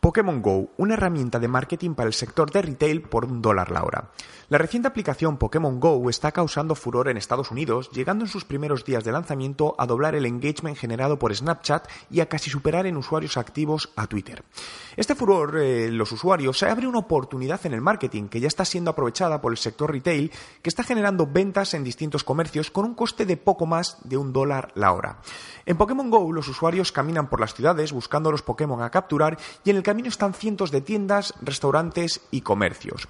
Pokémon Go, una herramienta de marketing para el sector de retail por un dólar la hora. La reciente aplicación Pokémon Go está causando furor en Estados Unidos, llegando en sus primeros días de lanzamiento a doblar el engagement generado por Snapchat y a casi superar en usuarios activos a Twitter. Este furor, eh, los usuarios, abre una oportunidad en el marketing que ya está siendo aprovechada por el sector retail, que está generando ventas en distintos comercios con un coste de poco más de un dólar la hora. En Pokémon Go, los usuarios caminan por las ciudades buscando los Pokémon a capturar y en el camino están cientos de tiendas, restaurantes y comercios.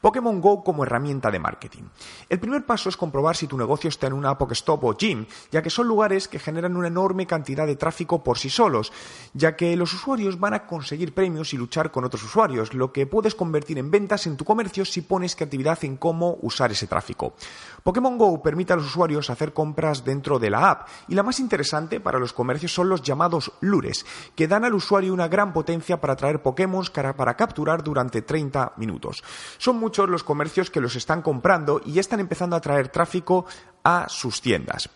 Pokémon Go como herramienta de marketing. El primer paso es comprobar si tu negocio está en una Pokéstop o gym, ya que son lugares que generan una enorme cantidad de tráfico por sí solos, ya que los usuarios van a conseguir premios y luchar con otros usuarios, lo que puedes convertir en ventas en tu comercio si pones creatividad en cómo usar ese tráfico. Pokémon Go permite a los usuarios hacer compras dentro de la app y la más interesante para los comercios son los llamados lures, que dan al usuario una gran potencia para atraer Pokémon para capturar durante 30 minutos. Son muchos los comercios que los están comprando y están empezando a traer tráfico a sus tiendas.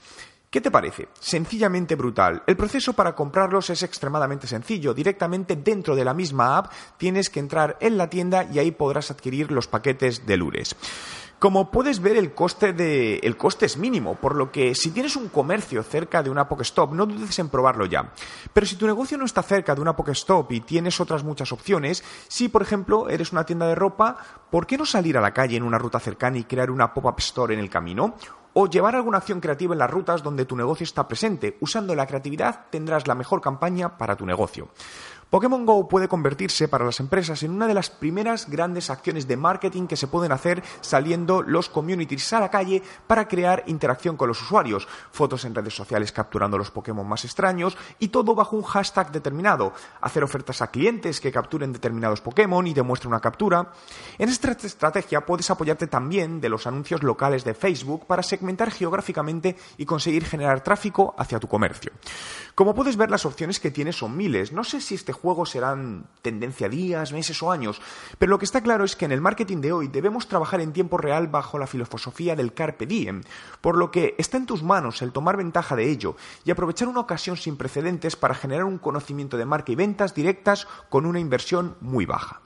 ¿Qué te parece? Sencillamente brutal. El proceso para comprarlos es extremadamente sencillo. Directamente dentro de la misma app tienes que entrar en la tienda y ahí podrás adquirir los paquetes de Lures. Como puedes ver, el coste, de, el coste es mínimo, por lo que si tienes un comercio cerca de una Pokestop, no dudes en probarlo ya. Pero si tu negocio no está cerca de una Pokestop y tienes otras muchas opciones, si por ejemplo eres una tienda de ropa, ¿por qué no salir a la calle en una ruta cercana y crear una pop-up store en el camino? O llevar alguna acción creativa en las rutas donde tu negocio está presente. Usando la creatividad tendrás la mejor campaña para tu negocio. Pokémon Go puede convertirse para las empresas en una de las primeras grandes acciones de marketing que se pueden hacer saliendo los communities a la calle para crear interacción con los usuarios, fotos en redes sociales capturando los Pokémon más extraños y todo bajo un hashtag determinado, hacer ofertas a clientes que capturen determinados Pokémon y demuestren una captura. En esta estrategia puedes apoyarte también de los anuncios locales de Facebook para segmentar geográficamente y conseguir generar tráfico hacia tu comercio. Como puedes ver, las opciones que tienes son miles. No sé si este juego serán tendencia días, meses o años, pero lo que está claro es que en el marketing de hoy debemos trabajar en tiempo real bajo la filosofía del carpe diem, por lo que está en tus manos el tomar ventaja de ello y aprovechar una ocasión sin precedentes para generar un conocimiento de marca y ventas directas con una inversión muy baja.